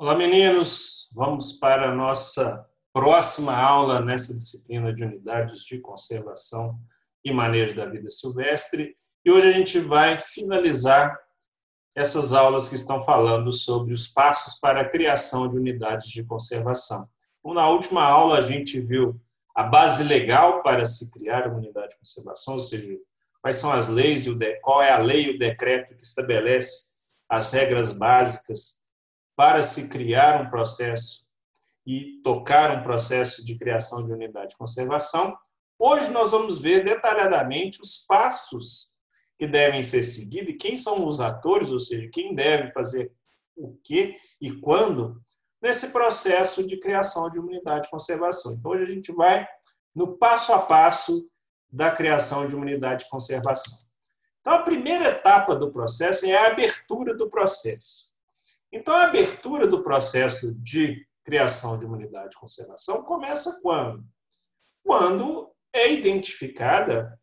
Olá, meninos. Vamos para a nossa próxima aula nessa disciplina de unidades de conservação e manejo da vida silvestre. E hoje a gente vai finalizar essas aulas que estão falando sobre os passos para a criação de unidades de conservação. Então, na última aula, a gente viu a base legal para se criar uma unidade de conservação, ou seja, quais são as leis, qual é a lei e o decreto que estabelece as regras básicas para se criar um processo e tocar um processo de criação de unidade de conservação. Hoje nós vamos ver detalhadamente os passos que devem ser seguidos e quem são os atores, ou seja, quem deve fazer o que e quando nesse processo de criação de unidade de conservação. Então, hoje a gente vai no passo a passo da criação de uma unidade de conservação. Então, a primeira etapa do processo é a abertura do processo. Então, a abertura do processo de criação de uma unidade de conservação começa quando? Quando é identificada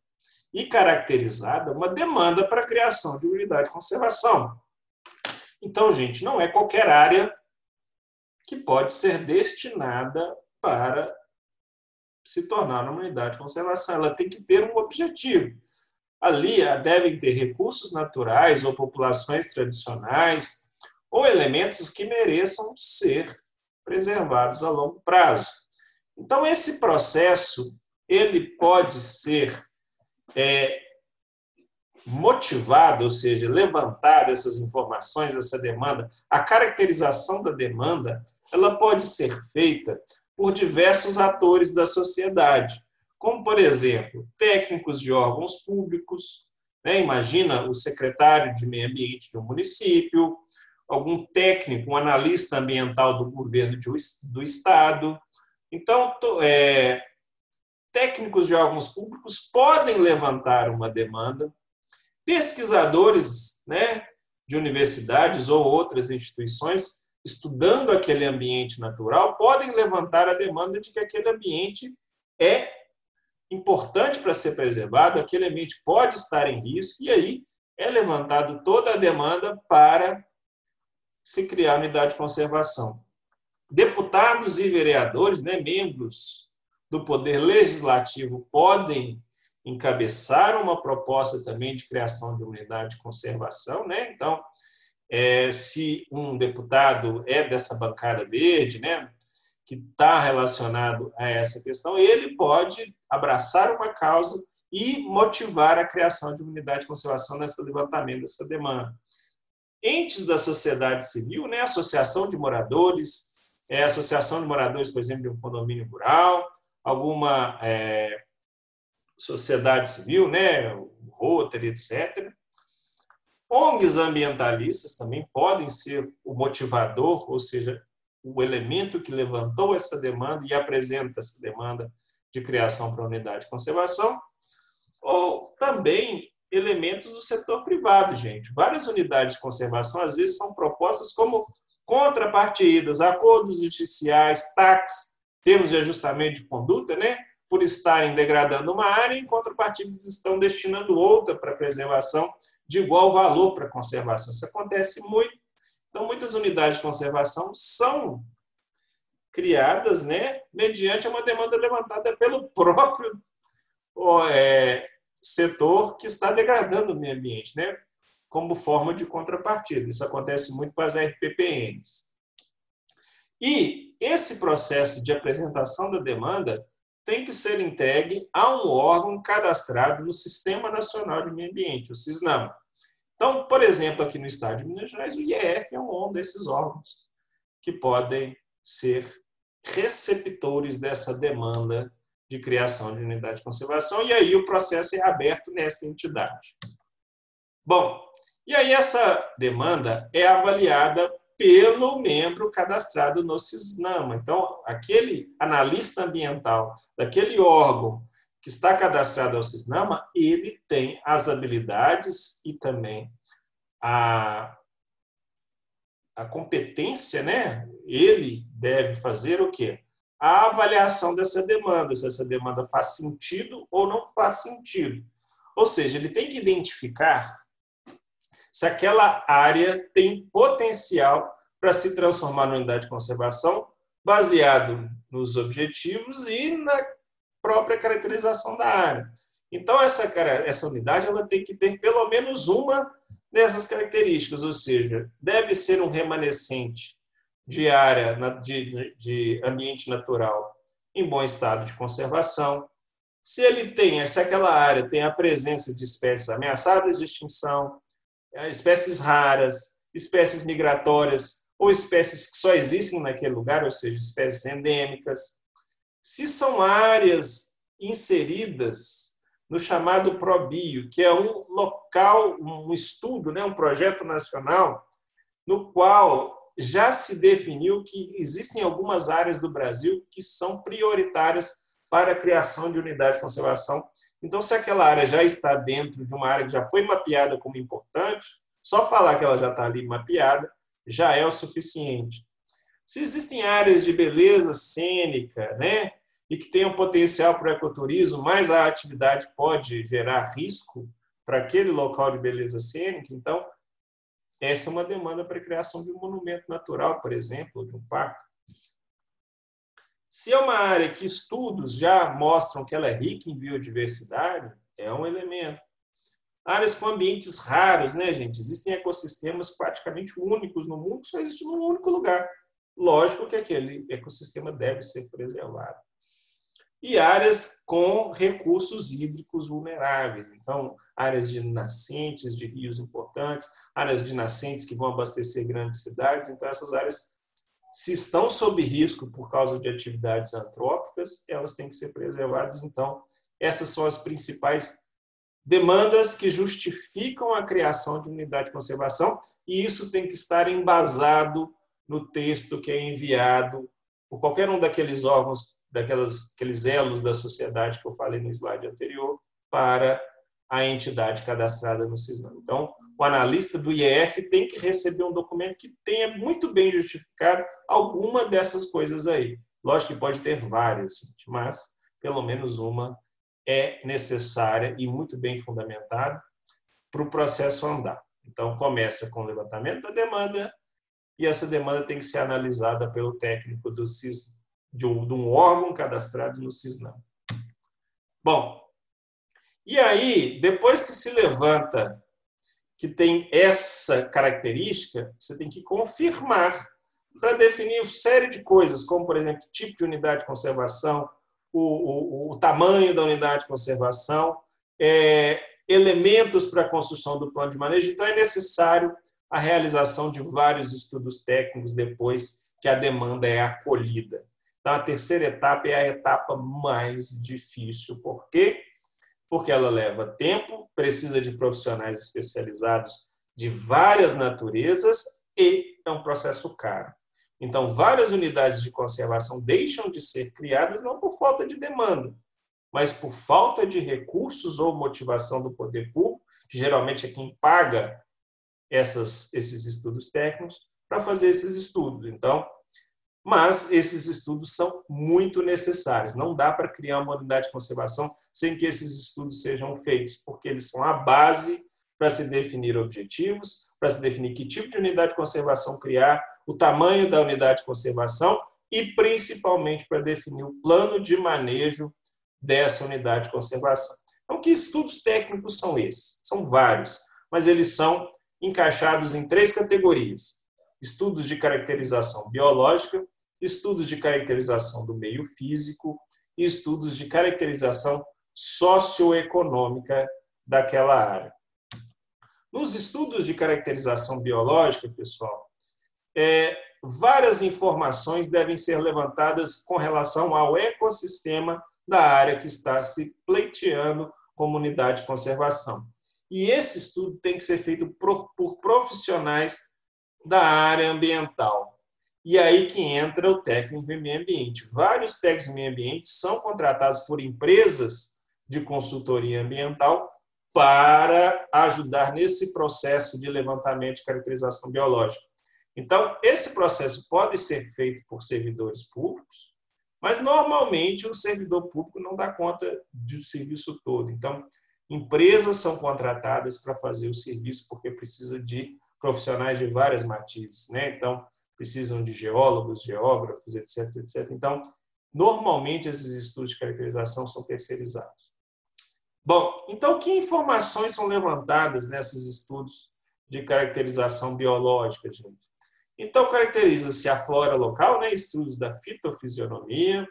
e caracterizada uma demanda para a criação de unidade de conservação. Então, gente, não é qualquer área que pode ser destinada para se tornar uma unidade de conservação. Ela tem que ter um objetivo. Ali devem ter recursos naturais ou populações tradicionais ou elementos que mereçam ser preservados a longo prazo. Então, esse processo ele pode ser é, motivado, ou seja, levantar essas informações, essa demanda, a caracterização da demanda, ela pode ser feita por diversos atores da sociedade, como, por exemplo, técnicos de órgãos públicos, né? imagina o secretário de meio ambiente de um município, algum técnico, um analista ambiental do governo de, do estado. Então, é, técnicos de órgãos públicos podem levantar uma demanda, pesquisadores né, de universidades ou outras instituições estudando aquele ambiente natural, podem levantar a demanda de que aquele ambiente é importante para ser preservado, aquele ambiente pode estar em risco, e aí é levantado toda a demanda para se criar unidade de conservação. Deputados e vereadores, né, membros do Poder Legislativo, podem encabeçar uma proposta também de criação de unidade de conservação, né? Então, é, se um deputado é dessa bancada verde, né, que está relacionado a essa questão, ele pode abraçar uma causa e motivar a criação de unidade de conservação nesse levantamento dessa demanda. Entes da sociedade civil, né, associação de moradores, é, associação de moradores, por exemplo, de um condomínio rural, alguma é, sociedade civil, né, Rotary, etc., ONGs ambientalistas também podem ser o motivador, ou seja, o elemento que levantou essa demanda e apresenta essa demanda de criação para unidade de conservação, ou também elementos do setor privado, gente. Várias unidades de conservação, às vezes, são propostas como contrapartidas, acordos judiciais, taxas, termos de ajustamento de conduta, né? por estarem degradando uma área, em contrapartida, estão destinando outra para preservação de igual valor para conservação. Isso acontece muito. Então, muitas unidades de conservação são criadas né, mediante uma demanda levantada pelo próprio é, setor que está degradando o meio ambiente, né, como forma de contrapartida. Isso acontece muito com as RPPNs. E esse processo de apresentação da demanda tem que ser entregue a um órgão cadastrado no Sistema Nacional de Meio Ambiente, o SISNAM. Então, por exemplo, aqui no Estado de Minas Gerais, o IEF é um desses órgãos que podem ser receptores dessa demanda de criação de unidade de conservação, e aí o processo é aberto nessa entidade. Bom, e aí essa demanda é avaliada pelo membro cadastrado no CISNAMA. Então, aquele analista ambiental daquele órgão que está cadastrado ao CISNAMA, ele tem as habilidades e também a, a competência, né? Ele deve fazer o quê? A avaliação dessa demanda, se essa demanda faz sentido ou não faz sentido. Ou seja, ele tem que identificar se aquela área tem potencial para se transformar na unidade de conservação, baseado nos objetivos e na própria caracterização da área. Então, essa, essa unidade ela tem que ter pelo menos uma dessas características, ou seja, deve ser um remanescente de área de, de ambiente natural em bom estado de conservação. Se ele tem, se aquela área tem a presença de espécies ameaçadas de extinção, é, espécies raras, espécies migratórias ou espécies que só existem naquele lugar, ou seja, espécies endêmicas. Se são áreas inseridas no chamado ProBio, que é um local, um estudo, né, um projeto nacional, no qual já se definiu que existem algumas áreas do Brasil que são prioritárias para a criação de unidade de conservação. Então, se aquela área já está dentro de uma área que já foi mapeada como importante, só falar que ela já está ali mapeada já é o suficiente. Se existem áreas de beleza cênica, né, e que tenham potencial para o ecoturismo, mas a atividade pode gerar risco para aquele local de beleza cênica, então essa é uma demanda para a criação de um monumento natural, por exemplo, de um parque. Se é uma área que estudos já mostram que ela é rica em biodiversidade, é um elemento. Áreas com ambientes raros, né, gente? Existem ecossistemas praticamente únicos no mundo, que só existe num único lugar. Lógico que aquele ecossistema deve ser preservado. E áreas com recursos hídricos vulneráveis. Então, áreas de nascentes de rios importantes, áreas de nascentes que vão abastecer grandes cidades. Então, essas áreas, se estão sob risco por causa de atividades antrópicas, elas têm que ser preservadas. Então, essas são as principais demandas que justificam a criação de unidade de conservação, e isso tem que estar embasado no texto que é enviado por qualquer um daqueles órgãos, daquelas, aqueles elos da sociedade que eu falei no slide anterior, para a entidade cadastrada no CISNAM. Então, o analista do IEF tem que receber um documento que tenha muito bem justificado alguma dessas coisas aí. Lógico que pode ter várias, mas pelo menos uma é necessária e muito bem fundamentada para o processo andar. Então, começa com o levantamento da demanda e essa demanda tem que ser analisada pelo técnico do CIS, de um órgão cadastrado no CISNAM. Bom, e aí, depois que se levanta que tem essa característica, você tem que confirmar para definir série de coisas, como, por exemplo, tipo de unidade de conservação, o, o, o tamanho da unidade de conservação, é, elementos para a construção do plano de manejo. Então, é necessário a realização de vários estudos técnicos depois que a demanda é acolhida. Então, a terceira etapa é a etapa mais difícil. Por quê? Porque ela leva tempo, precisa de profissionais especializados de várias naturezas e é um processo caro. Então, várias unidades de conservação deixam de ser criadas não por falta de demanda, mas por falta de recursos ou motivação do poder público, que geralmente é quem paga essas, esses estudos técnicos, para fazer esses estudos. Então, mas esses estudos são muito necessários. Não dá para criar uma unidade de conservação sem que esses estudos sejam feitos, porque eles são a base para se definir objetivos, para se definir que tipo de unidade de conservação criar, o tamanho da unidade de conservação e, principalmente, para definir o plano de manejo dessa unidade de conservação. Então, que estudos técnicos são esses? São vários, mas eles são encaixados em três categorias: estudos de caracterização biológica, estudos de caracterização do meio físico e estudos de caracterização socioeconômica daquela área. Nos estudos de caracterização biológica, pessoal, é, várias informações devem ser levantadas com relação ao ecossistema da área que está se pleiteando como unidade de conservação. E esse estudo tem que ser feito por, por profissionais da área ambiental. E aí que entra o técnico em meio ambiente. Vários técnicos em meio ambiente são contratados por empresas de consultoria ambiental para ajudar nesse processo de levantamento de caracterização biológica. Então, esse processo pode ser feito por servidores públicos, mas normalmente o servidor público não dá conta do serviço todo. Então, empresas são contratadas para fazer o serviço porque precisa de profissionais de várias matizes, né? Então, precisam de geólogos, geógrafos, etc, etc. Então, normalmente esses estudos de caracterização são terceirizados. Bom, então que informações são levantadas nesses estudos de caracterização biológica, gente? Então, caracteriza-se a flora local, né? estudos da fitofisionomia,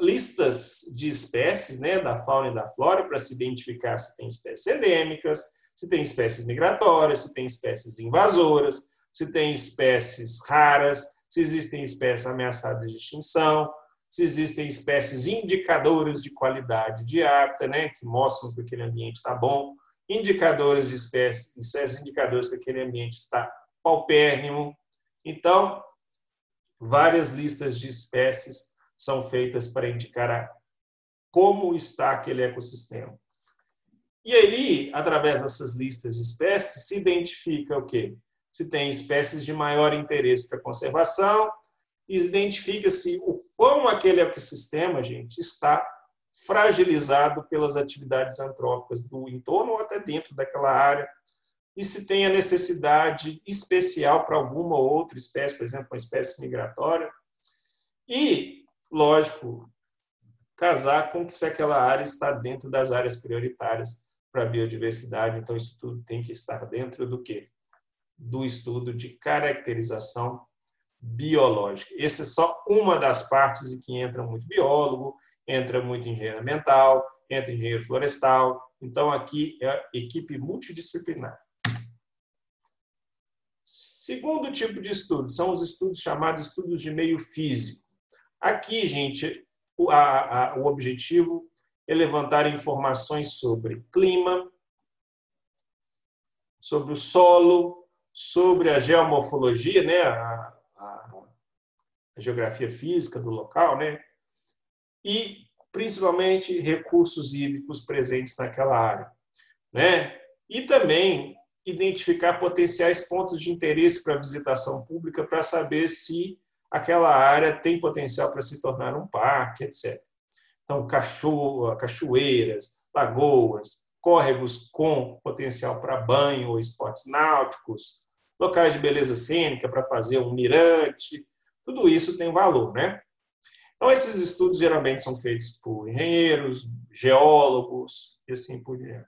listas de espécies né? da fauna e da flora para se identificar se tem espécies endêmicas, se tem espécies migratórias, se tem espécies invasoras, se tem espécies raras, se existem espécies ameaçadas de extinção, se existem espécies indicadoras de qualidade de hábitat, né, que mostram que aquele ambiente está bom, indicadores de espécies, espécies indicadores que aquele ambiente está paupérrimo. Então, várias listas de espécies são feitas para indicar como está aquele ecossistema. E ali, através dessas listas de espécies, se identifica o quê? Se tem espécies de maior interesse para conservação, identifica-se o quão aquele ecossistema, gente, está fragilizado pelas atividades antrópicas do entorno ou até dentro daquela área, e se tem a necessidade especial para alguma outra espécie, por exemplo, uma espécie migratória. E, lógico, casar com que se aquela área está dentro das áreas prioritárias para a biodiversidade. Então, isso tudo tem que estar dentro do quê? Do estudo de caracterização biológica. Essa é só uma das partes em que entra muito biólogo, entra muito engenheiro ambiental, entra engenheiro florestal. Então, aqui é equipe multidisciplinar. Segundo tipo de estudo são os estudos chamados estudos de meio físico. Aqui, gente, o, a, a, o objetivo é levantar informações sobre clima, sobre o solo, sobre a geomorfologia, né, a, a geografia física do local, né? E principalmente recursos hídricos presentes naquela área, né? E também identificar potenciais pontos de interesse para visitação pública para saber se aquela área tem potencial para se tornar um parque, etc. Então, cacho cachoeiras, lagoas, córregos com potencial para banho ou esportes náuticos, locais de beleza cênica para fazer um mirante, tudo isso tem valor, né? Então, esses estudos geralmente são feitos por engenheiros, geólogos e assim por diante.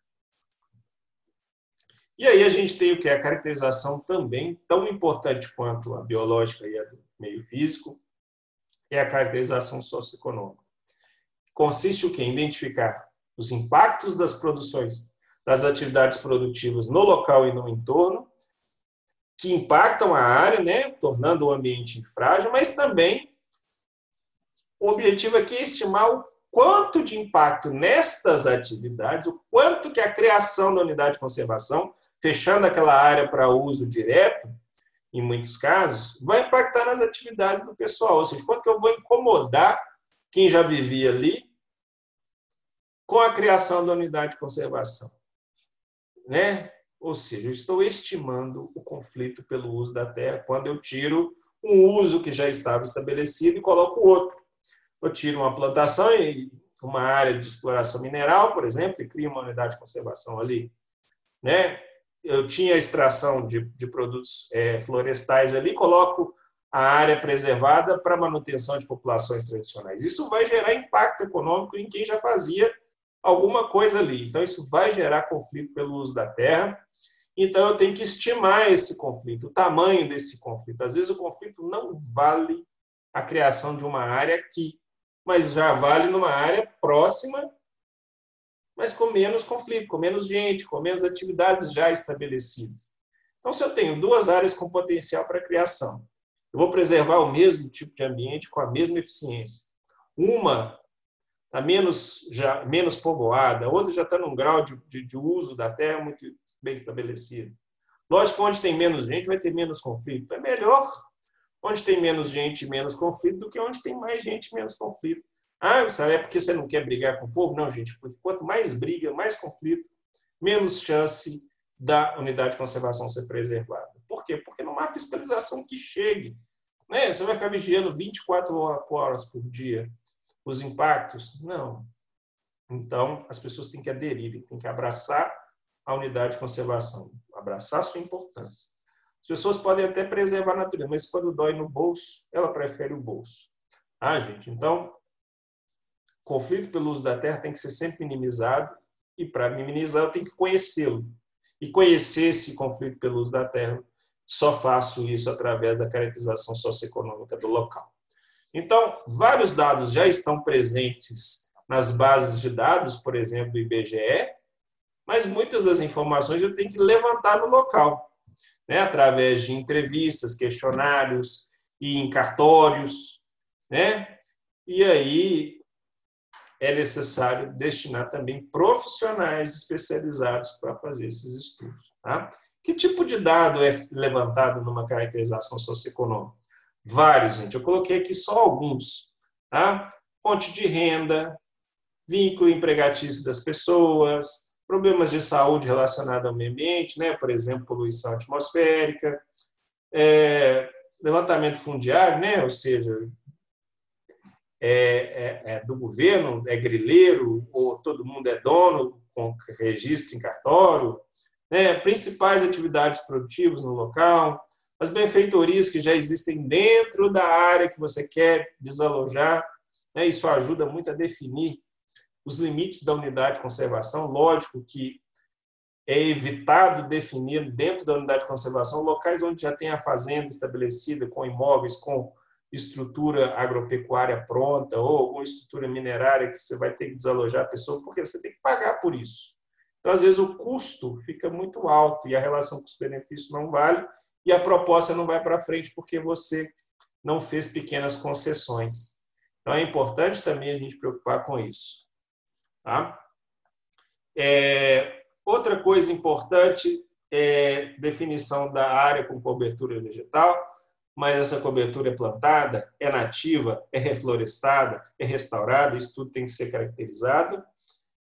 E aí a gente tem o que é a caracterização também, tão importante quanto a biológica e a do meio físico, é a caracterização socioeconômica. Consiste o que? Em identificar os impactos das produções, das atividades produtivas no local e no entorno, que impactam a área, né, tornando o ambiente frágil, mas também o objetivo aqui é estimar o quanto de impacto nestas atividades, o quanto que a criação da unidade de conservação, fechando aquela área para uso direto, em muitos casos, vai impactar nas atividades do pessoal, ou seja, quanto que eu vou incomodar quem já vivia ali com a criação da unidade de conservação. Né? Ou seja, eu estou estimando o conflito pelo uso da terra quando eu tiro um uso que já estava estabelecido e coloco outro. Eu tiro uma plantação e uma área de exploração mineral, por exemplo, e crio uma unidade de conservação ali. Né? Eu tinha extração de, de produtos é, florestais ali, coloco a área preservada para manutenção de populações tradicionais. Isso vai gerar impacto econômico em quem já fazia alguma coisa ali. Então, isso vai gerar conflito pelo uso da terra. Então, eu tenho que estimar esse conflito, o tamanho desse conflito. Às vezes, o conflito não vale a criação de uma área aqui, mas já vale numa área próxima, mas com menos conflito, com menos gente, com menos atividades já estabelecidas. Então, se eu tenho duas áreas com potencial para criação, eu vou preservar o mesmo tipo de ambiente com a mesma eficiência. Uma está menos, já, menos povoada, outra já está num grau de, de, de, uso da terra muito bem estabelecido. Lógico que onde tem menos gente vai ter menos conflito. É melhor onde tem menos gente menos conflito do que onde tem mais gente menos conflito. Ah, sabe, é porque você não quer brigar com o povo? Não, gente, porque quanto mais briga, mais conflito, menos chance da unidade de conservação ser preservada. Por quê? Porque não há fiscalização que chegue. Né? Você vai ficar vigiando 24 horas por dia os impactos? Não. Então, as pessoas têm que aderir, têm que abraçar a unidade de conservação, abraçar a sua importância. As pessoas podem até preservar a natureza, mas quando dói no bolso, ela prefere o bolso. Ah, gente, então, conflito pelo uso da terra tem que ser sempre minimizado e para minimizar eu tenho que conhecê-lo. E conhecer esse conflito pelo uso da terra, só faço isso através da caracterização socioeconômica do local. Então, vários dados já estão presentes nas bases de dados, por exemplo, do IBGE, mas muitas das informações eu tenho que levantar no local, né? através de entrevistas, questionários e em cartórios, né? E aí é necessário destinar também profissionais especializados para fazer esses estudos. Tá? Que tipo de dado é levantado numa caracterização socioeconômica? Vários, gente. Eu coloquei aqui só alguns. Tá? Fonte de renda, vínculo empregatício das pessoas, problemas de saúde relacionados ao meio ambiente, né? por exemplo, poluição atmosférica, é, levantamento fundiário, né? ou seja, é, é, é, do governo, é grileiro, ou todo mundo é dono, com registro em cartório, né? principais atividades produtivas no local, as benfeitorias que já existem dentro da área que você quer desalojar, né? isso ajuda muito a definir os limites da unidade de conservação. Lógico que é evitado definir dentro da unidade de conservação locais onde já tem a fazenda estabelecida, com imóveis, com estrutura agropecuária pronta ou alguma estrutura minerária que você vai ter que desalojar a pessoa, porque você tem que pagar por isso. Então, às vezes, o custo fica muito alto e a relação custo-benefício não vale e a proposta não vai para frente porque você não fez pequenas concessões. Então, é importante também a gente preocupar com isso. Tá? É, outra coisa importante é definição da área com cobertura vegetal mas essa cobertura é plantada, é nativa, é reflorestada, é restaurada, isso tudo tem que ser caracterizado.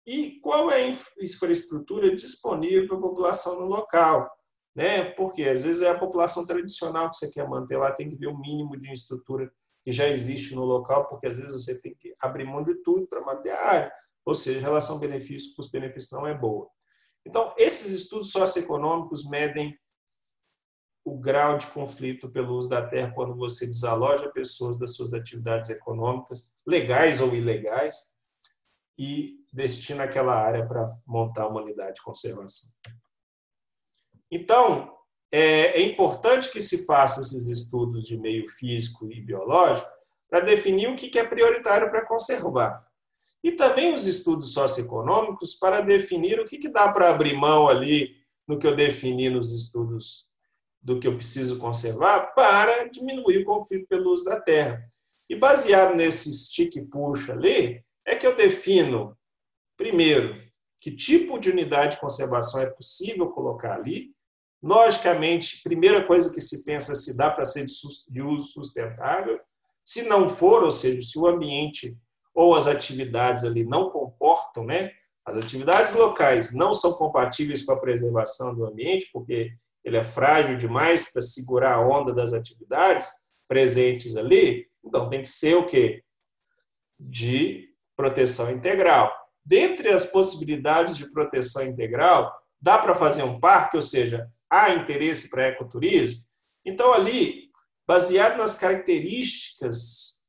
E qual é a infraestrutura disponível para a população no local? Né? Porque às vezes é a população tradicional que você quer manter lá, tem que ver o mínimo de estrutura que já existe no local, porque às vezes você tem que abrir mão de tudo para manter a área. Ou seja, a relação benefício custo-benefício não é boa. Então, esses estudos socioeconômicos medem o grau de conflito pelo uso da terra quando você desaloja pessoas das suas atividades econômicas, legais ou ilegais, e destina aquela área para montar uma unidade de conservação. Então, é, é importante que se faça esses estudos de meio físico e biológico para definir o que é prioritário para conservar. E também os estudos socioeconômicos para definir o que dá para abrir mão ali no que eu defini nos estudos do que eu preciso conservar para diminuir o conflito pelo uso da terra. E baseado nesse stick push ali, é que eu defino, primeiro, que tipo de unidade de conservação é possível colocar ali. Logicamente, primeira coisa que se pensa é se dá para ser de uso sustentável. Se não for, ou seja, se o ambiente ou as atividades ali não comportam, né? As atividades locais não são compatíveis com a preservação do ambiente, porque ele é frágil demais para segurar a onda das atividades presentes ali, então tem que ser o quê? De proteção integral. Dentre as possibilidades de proteção integral, dá para fazer um parque, ou seja, há interesse para ecoturismo. Então, ali, baseado nas características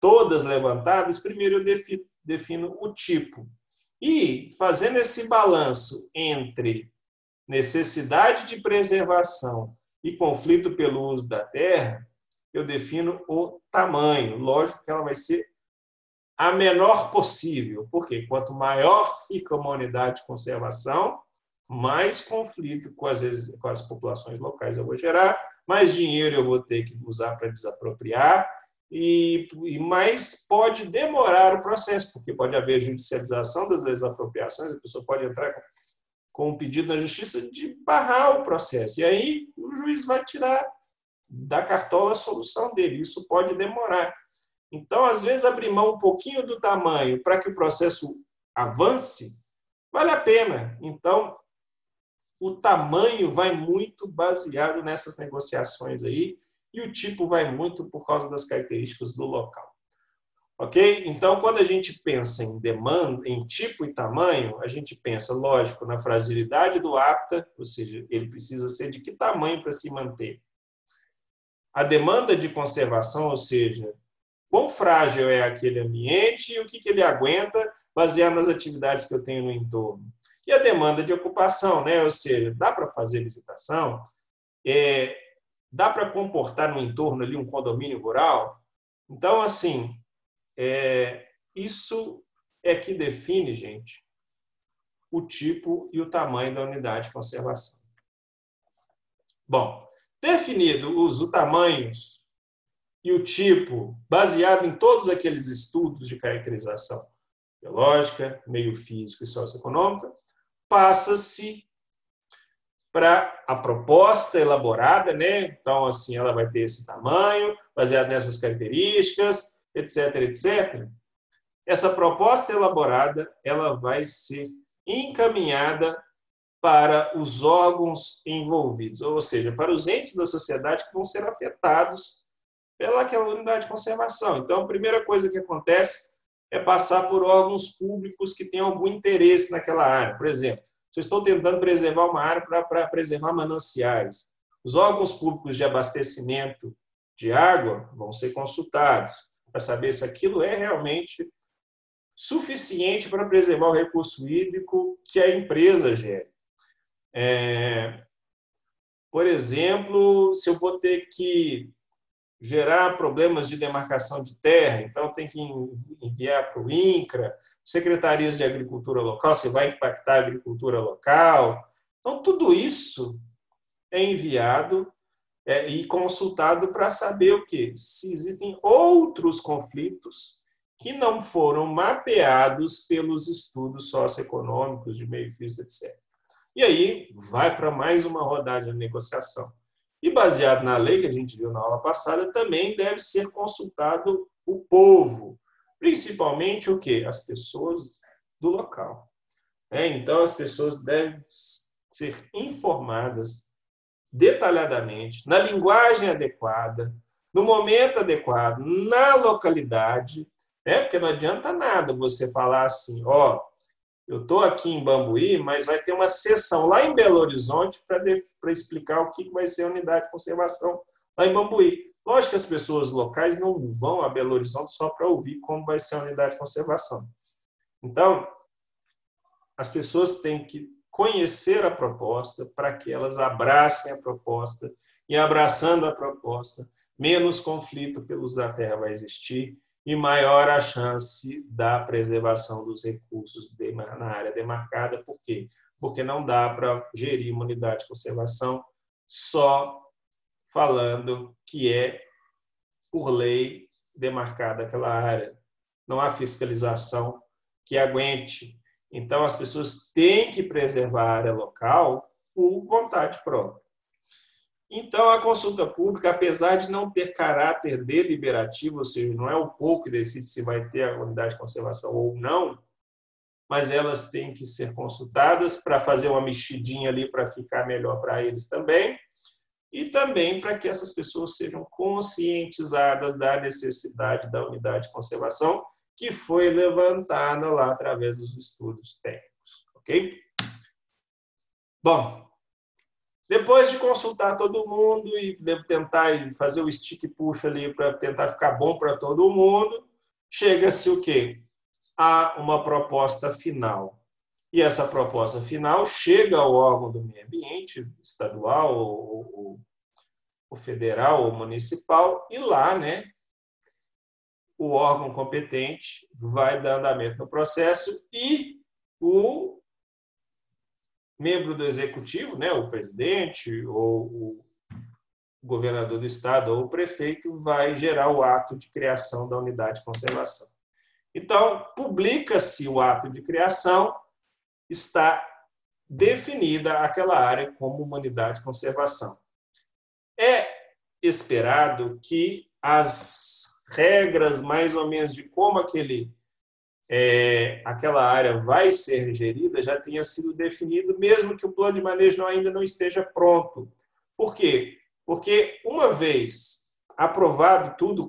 todas levantadas, primeiro eu defino, defino o tipo. E, fazendo esse balanço entre necessidade de preservação e conflito pelo uso da terra, eu defino o tamanho. Lógico que ela vai ser a menor possível, porque quanto maior fica uma unidade de conservação, mais conflito com as, com as populações locais eu vou gerar, mais dinheiro eu vou ter que usar para desapropriar, e, e mais pode demorar o processo, porque pode haver judicialização das desapropriações, a pessoa pode entrar com com um pedido na justiça de barrar o processo. E aí o juiz vai tirar da cartola a solução dele. Isso pode demorar. Então, às vezes, abrir mão um pouquinho do tamanho para que o processo avance, vale a pena. Então, o tamanho vai muito baseado nessas negociações aí e o tipo vai muito por causa das características do local. Ok? Então, quando a gente pensa em demanda, em tipo e tamanho, a gente pensa, lógico, na fragilidade do apta, ou seja, ele precisa ser de que tamanho para se manter. A demanda de conservação, ou seja, quão frágil é aquele ambiente e o que, que ele aguenta baseado nas atividades que eu tenho no entorno. E a demanda de ocupação, né? ou seja, dá para fazer visitação, é, dá para comportar no entorno ali um condomínio rural. Então, assim, é, isso é que define, gente, o tipo e o tamanho da unidade de conservação. Bom, definido os tamanhos e o tipo, baseado em todos aqueles estudos de caracterização biológica, meio físico e socioeconômica, passa-se para a proposta elaborada, né? Então, assim, ela vai ter esse tamanho, baseado nessas características, etc, etc, essa proposta elaborada ela vai ser encaminhada para os órgãos envolvidos, ou seja, para os entes da sociedade que vão ser afetados pelaquela unidade de conservação. Então, a primeira coisa que acontece é passar por órgãos públicos que têm algum interesse naquela área. Por exemplo, se eu estou tentando preservar uma área para preservar mananciais, os órgãos públicos de abastecimento de água vão ser consultados para saber se aquilo é realmente suficiente para preservar o recurso hídrico que a empresa gere. É, por exemplo, se eu vou ter que gerar problemas de demarcação de terra, então tem que enviar para o INCRA, secretarias de agricultura local, se vai impactar a agricultura local. Então, tudo isso é enviado é, e consultado para saber o que? Se existem outros conflitos que não foram mapeados pelos estudos socioeconômicos de meio físico, etc. E aí vai para mais uma rodada de negociação. E baseado na lei que a gente viu na aula passada, também deve ser consultado o povo, principalmente o que? As pessoas do local. É, então, as pessoas devem ser informadas detalhadamente, na linguagem adequada, no momento adequado, na localidade, né? porque não adianta nada você falar assim, ó, eu estou aqui em Bambuí, mas vai ter uma sessão lá em Belo Horizonte para explicar o que vai ser a unidade de conservação lá em Bambuí. Lógico que as pessoas locais não vão a Belo Horizonte só para ouvir como vai ser a unidade de conservação. Então, as pessoas têm que conhecer a proposta, para que elas abracem a proposta, e abraçando a proposta, menos conflito pelos da terra vai existir e maior a chance da preservação dos recursos na área demarcada. Por quê? Porque não dá para gerir uma unidade de conservação só falando que é por lei demarcada aquela área. Não há fiscalização que aguente então, as pessoas têm que preservar a área local por vontade própria. Então, a consulta pública, apesar de não ter caráter deliberativo, ou seja, não é o pouco que decide se vai ter a unidade de conservação ou não, mas elas têm que ser consultadas para fazer uma mexidinha ali para ficar melhor para eles também, e também para que essas pessoas sejam conscientizadas da necessidade da unidade de conservação que foi levantada lá através dos estudos técnicos, ok? Bom, depois de consultar todo mundo e tentar fazer o stick push ali para tentar ficar bom para todo mundo, chega-se o quê? A uma proposta final. E essa proposta final chega ao órgão do meio ambiente, estadual ou, ou federal ou municipal, e lá, né, o órgão competente vai dar andamento no processo e o membro do executivo, né, o presidente ou o governador do estado ou o prefeito vai gerar o ato de criação da unidade de conservação. Então, publica-se o ato de criação, está definida aquela área como uma unidade de conservação. É esperado que as regras mais ou menos de como aquele é, aquela área vai ser gerida já tenha sido definido, mesmo que o plano de manejo ainda não esteja pronto. Por quê? Porque uma vez aprovado tudo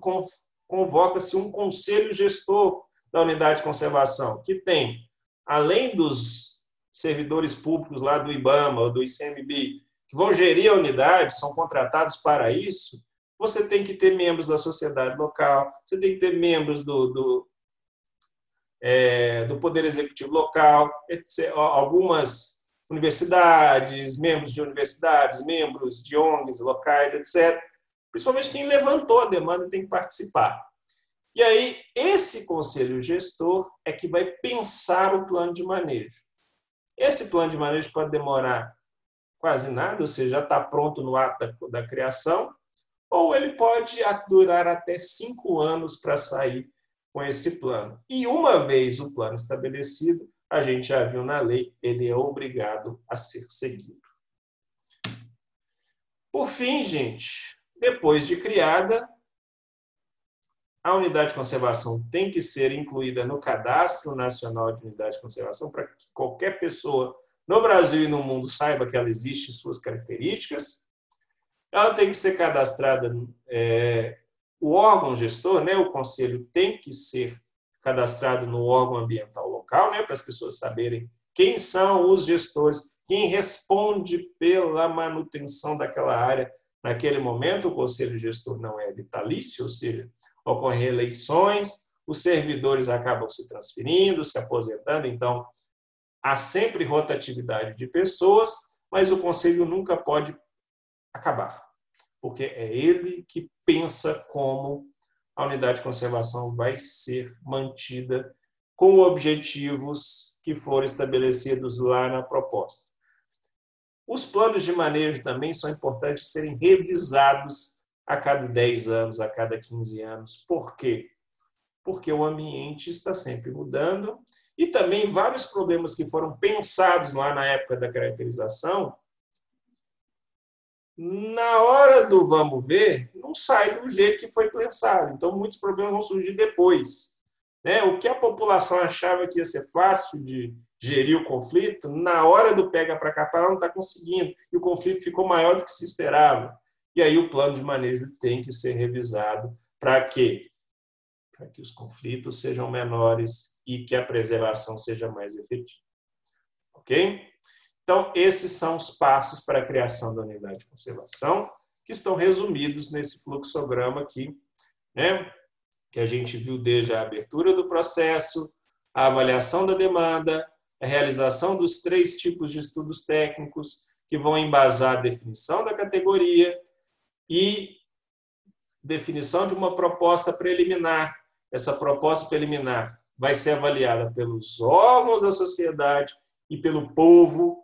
convoca-se um conselho gestor da unidade de conservação, que tem, além dos servidores públicos lá do IBAMA ou do ICMBio, que vão gerir a unidade, são contratados para isso, você tem que ter membros da sociedade local, você tem que ter membros do, do, é, do Poder Executivo local, etc. algumas universidades, membros de universidades, membros de ONGs locais, etc. Principalmente quem levantou a demanda tem que participar. E aí, esse conselho gestor é que vai pensar o plano de manejo. Esse plano de manejo pode demorar quase nada, ou seja, já está pronto no ato da, da criação, ou ele pode durar até cinco anos para sair com esse plano. E uma vez o plano estabelecido, a gente já viu na lei, ele é obrigado a ser seguido. Por fim, gente, depois de criada, a unidade de conservação tem que ser incluída no Cadastro Nacional de Unidade de Conservação para que qualquer pessoa no Brasil e no mundo saiba que ela existe e suas características. Ela tem que ser cadastrada, é, o órgão gestor, né, o conselho, tem que ser cadastrado no órgão ambiental local, né, para as pessoas saberem quem são os gestores, quem responde pela manutenção daquela área naquele momento. O conselho gestor não é vitalício, ou seja, ocorrem eleições, os servidores acabam se transferindo, se aposentando, então há sempre rotatividade de pessoas, mas o conselho nunca pode acabar, porque é ele que pensa como a unidade de conservação vai ser mantida com objetivos que foram estabelecidos lá na proposta. Os planos de manejo também são importantes serem revisados a cada 10 anos, a cada 15 anos. Por quê? Porque o ambiente está sempre mudando e também vários problemas que foram pensados lá na época da caracterização, na hora do vamos ver, não sai do jeito que foi pensado. Então, muitos problemas vão surgir depois. Né? O que a população achava que ia ser fácil de gerir o conflito, na hora do pega para capar, não está conseguindo. E o conflito ficou maior do que se esperava. E aí o plano de manejo tem que ser revisado para quê? Para que os conflitos sejam menores e que a preservação seja mais efetiva. Ok? Então, esses são os passos para a criação da unidade de conservação, que estão resumidos nesse fluxograma aqui, né? que a gente viu desde a abertura do processo, a avaliação da demanda, a realização dos três tipos de estudos técnicos, que vão embasar a definição da categoria, e definição de uma proposta preliminar. Essa proposta preliminar vai ser avaliada pelos órgãos da sociedade e pelo povo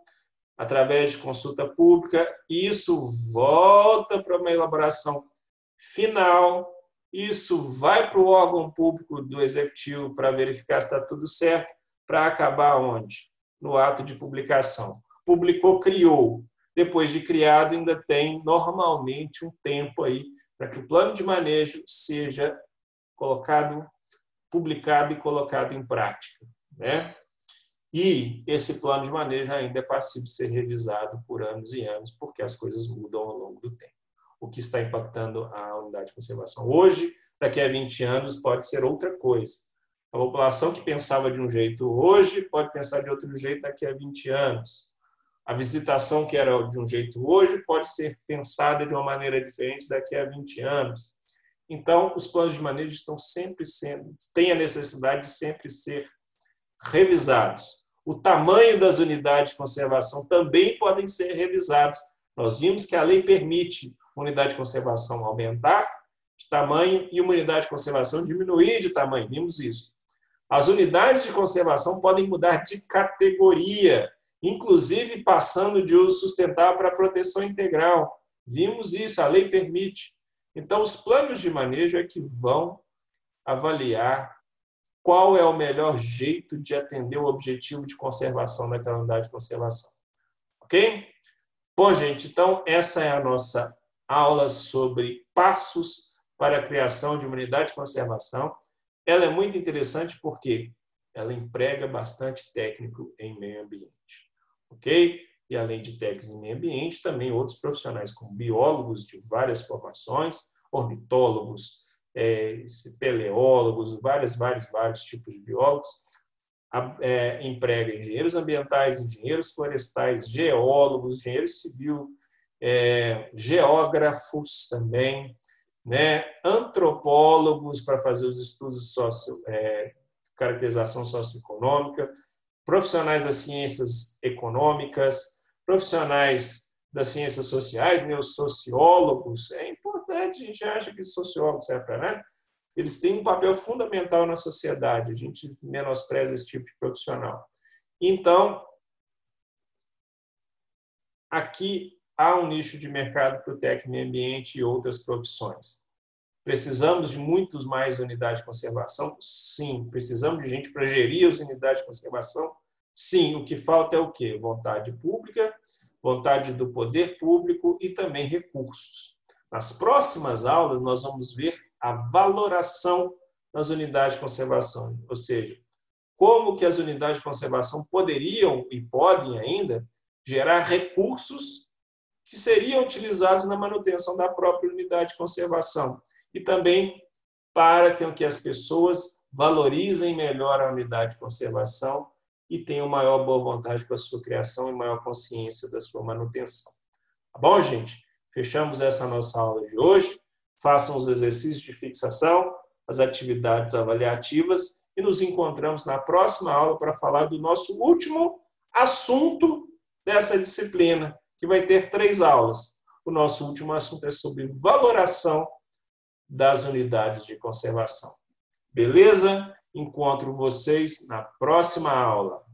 através de consulta pública. Isso volta para uma elaboração final. Isso vai para o órgão público do executivo para verificar se está tudo certo, para acabar onde? No ato de publicação. Publicou, criou depois de criado, ainda tem normalmente um tempo aí para que o plano de manejo seja colocado, publicado e colocado em prática. Né? E esse plano de manejo ainda é passível de ser revisado por anos e anos, porque as coisas mudam ao longo do tempo. O que está impactando a unidade de conservação hoje, daqui a 20 anos, pode ser outra coisa. A população que pensava de um jeito hoje pode pensar de outro jeito daqui a 20 anos. A visitação que era de um jeito hoje pode ser pensada de uma maneira diferente daqui a 20 anos. Então, os planos de manejo estão sempre sendo, têm a necessidade de sempre ser revisados. O tamanho das unidades de conservação também podem ser revisados. Nós vimos que a lei permite uma unidade de conservação aumentar de tamanho e uma unidade de conservação diminuir de tamanho. Vimos isso. As unidades de conservação podem mudar de categoria inclusive passando de uso sustentável para proteção integral. Vimos isso, a lei permite. Então, os planos de manejo é que vão avaliar qual é o melhor jeito de atender o objetivo de conservação daquela unidade de conservação. Ok? Bom, gente, então essa é a nossa aula sobre passos para a criação de uma unidade de conservação. Ela é muito interessante porque ela emprega bastante técnico em meio ambiente ok? E além de técnicos em meio ambiente, também outros profissionais, como biólogos de várias formações, ornitólogos, é, peleólogos, vários, vários, vários tipos de biólogos, é, emprega engenheiros ambientais, engenheiros florestais, geólogos, engenheiro civil, é, geógrafos também, né, antropólogos para fazer os estudos socio, é, caracterização socioeconômica, profissionais das ciências econômicas, profissionais das ciências sociais, né, os sociólogos. É importante, a gente acha que sociólogos serve para nada. Eles têm um papel fundamental na sociedade, a gente menospreza esse tipo de profissional. Então, aqui há um nicho de mercado para o técnico ambiente e outras profissões. Precisamos de muitos mais unidades de conservação? Sim. Precisamos de gente para gerir as unidades de conservação? Sim. O que falta é o quê? Vontade pública, vontade do poder público e também recursos. Nas próximas aulas, nós vamos ver a valoração das unidades de conservação, ou seja, como que as unidades de conservação poderiam e podem ainda gerar recursos que seriam utilizados na manutenção da própria unidade de conservação e também para que as pessoas valorizem melhor a unidade de conservação e tenham maior boa vontade com a sua criação e maior consciência da sua manutenção. Tá bom, gente? Fechamos essa nossa aula de hoje. Façam os exercícios de fixação, as atividades avaliativas e nos encontramos na próxima aula para falar do nosso último assunto dessa disciplina, que vai ter três aulas. O nosso último assunto é sobre valoração das unidades de conservação. Beleza? Encontro vocês na próxima aula.